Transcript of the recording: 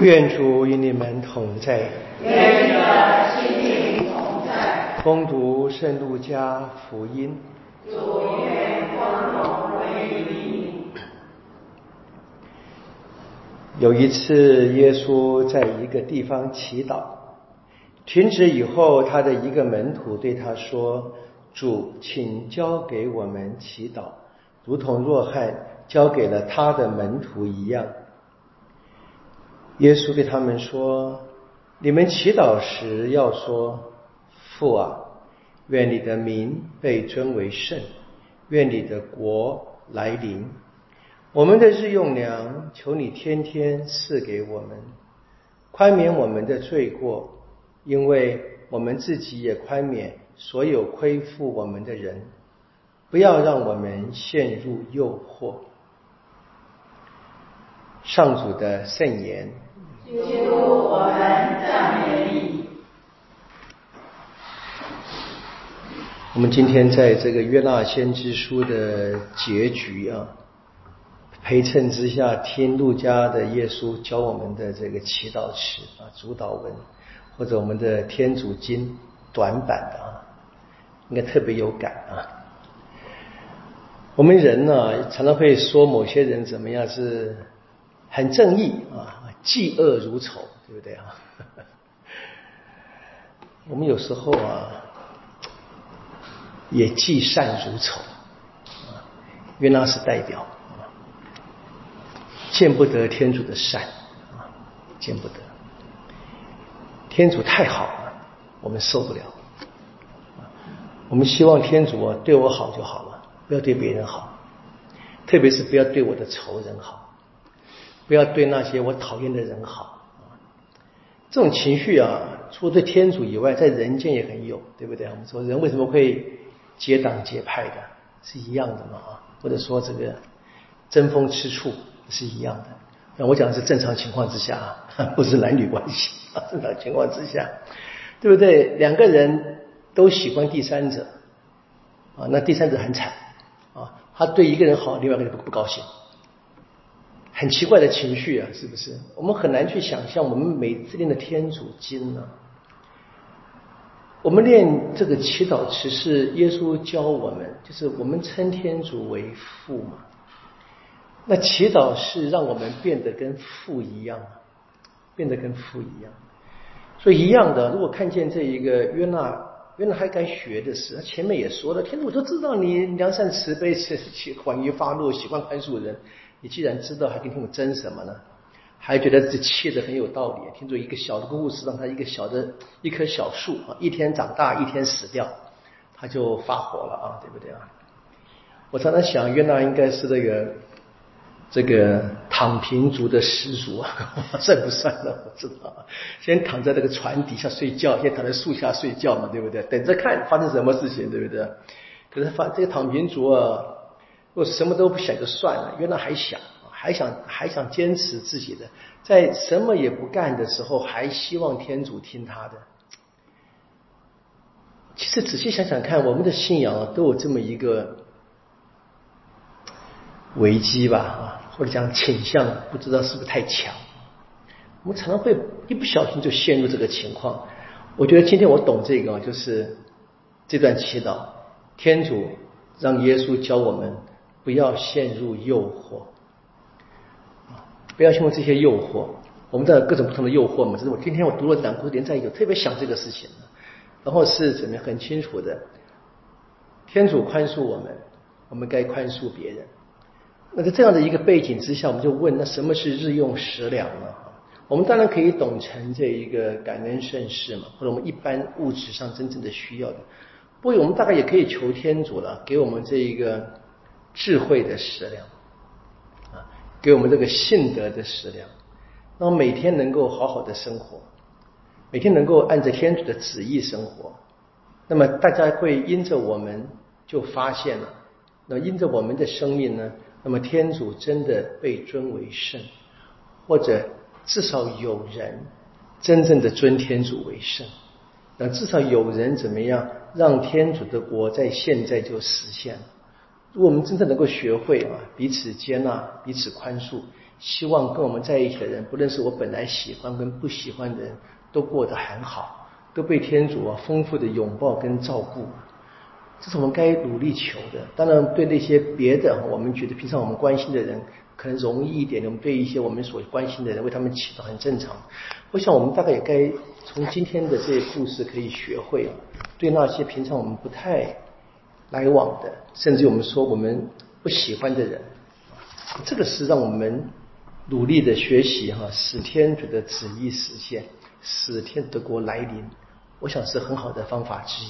愿主与你们同在。愿你的心灵同在。恭读圣路加福音。主愿光荣归于你。有一次，耶稣在一个地方祈祷，停止以后，他的一个门徒对他说：“主，请教给我们祈祷，如同若翰教给了他的门徒一样。”耶稣对他们说：“你们祈祷时要说：父啊，愿你的名被尊为圣，愿你的国来临。我们的日用粮，求你天天赐给我们，宽免我们的罪过，因为我们自己也宽免所有亏负我们的人。不要让我们陷入诱惑。”上主的圣言。基督，我们赞美你。我们今天在这个约纳先知书的结局啊，陪衬之下听路加的耶稣教我们的这个祈祷词啊，主导文或者我们的天主经短版的啊，应该特别有感啊。我们人呢，常常会说某些人怎么样是很正义啊。嫉恶如仇，对不对啊？我们有时候啊，也嫉善如仇，因为那是代表啊，见不得天主的善啊，见不得。天主太好了，我们受不了。我们希望天主啊对我好就好了，不要对别人好，特别是不要对我的仇人好。不要对那些我讨厌的人好这种情绪啊，除了对天主以外，在人间也很有，对不对？我们说人为什么会结党结派的，是一样的嘛啊？或者说这个争风吃醋是一样的。那我讲的是正常情况之下啊，不是男女关系啊，正常情况之下，对不对？两个人都喜欢第三者啊，那第三者很惨啊，他对一个人好，另外一个人不不高兴。很奇怪的情绪啊，是不是？我们很难去想象，我们每次念的天主经呢，我们念这个祈祷词是耶稣教我们，就是我们称天主为父嘛。那祈祷是让我们变得跟父一样，变得跟父一样。所以一样的，如果看见这一个约纳，约纳还该学的是，前面也说了，天主都知道你良善慈悲，是缓于发怒，喜欢宽恕人。你既然知道，还跟天主争什么呢？还觉得自己气的很有道理。听说一个小的故事，让他一个小的一棵小树啊，一天长大，一天死掉，他就发火了啊，对不对啊？我常常想，约纳应该是那个这个躺平族的始祖啊，算不算呢？我知道，先躺在那个船底下睡觉，先躺在树下睡觉嘛，对不对？等着看发生什么事情，对不对？可是发这个躺平族啊。我什么都不想就算了，原来还想，还想，还想坚持自己的，在什么也不干的时候，还希望天主听他的。其实仔细想想看，我们的信仰都有这么一个危机吧，啊，或者讲倾向，不知道是不是太强。我们常常会一不小心就陷入这个情况。我觉得今天我懂这个，就是这段祈祷，天主让耶稣教我们。不要陷入诱惑，不要陷入这些诱惑。我们的各种不同的诱惑嘛，这是我今天我读了两部连在一起，特别想这个事情。然后是怎么很清楚的，天主宽恕我们，我们该宽恕别人。那在这样的一个背景之下，我们就问：那什么是日用食粮呢？我们当然可以懂成这一个感恩盛世嘛，或者我们一般物质上真正的需要的。不过我们大概也可以求天主了，给我们这一个。智慧的食粮啊，给我们这个信德的食粮，让每天能够好好的生活，每天能够按着天主的旨意生活。那么大家会因着我们就发现了，那因着我们的生命呢，那么天主真的被尊为圣，或者至少有人真正的尊天主为圣，那至少有人怎么样让天主的国在现在就实现了。如果我们真正能够学会啊，彼此接纳、彼此宽恕，希望跟我们在一起的人，不论是我本来喜欢跟不喜欢的人，都过得很好，都被天主啊丰富的拥抱跟照顾。这是我们该努力求的。当然，对那些别的我们觉得平常我们关心的人，可能容易一点。我们对一些我们所关心的人，为他们祈祷很正常。我想，我们大概也该从今天的这些故事可以学会，对那些平常我们不太来往的，甚至我们说我们不喜欢的人，这个是让我们努力的学习哈，使天主的旨意实现，使天德国来临。我想是很好的方法之一。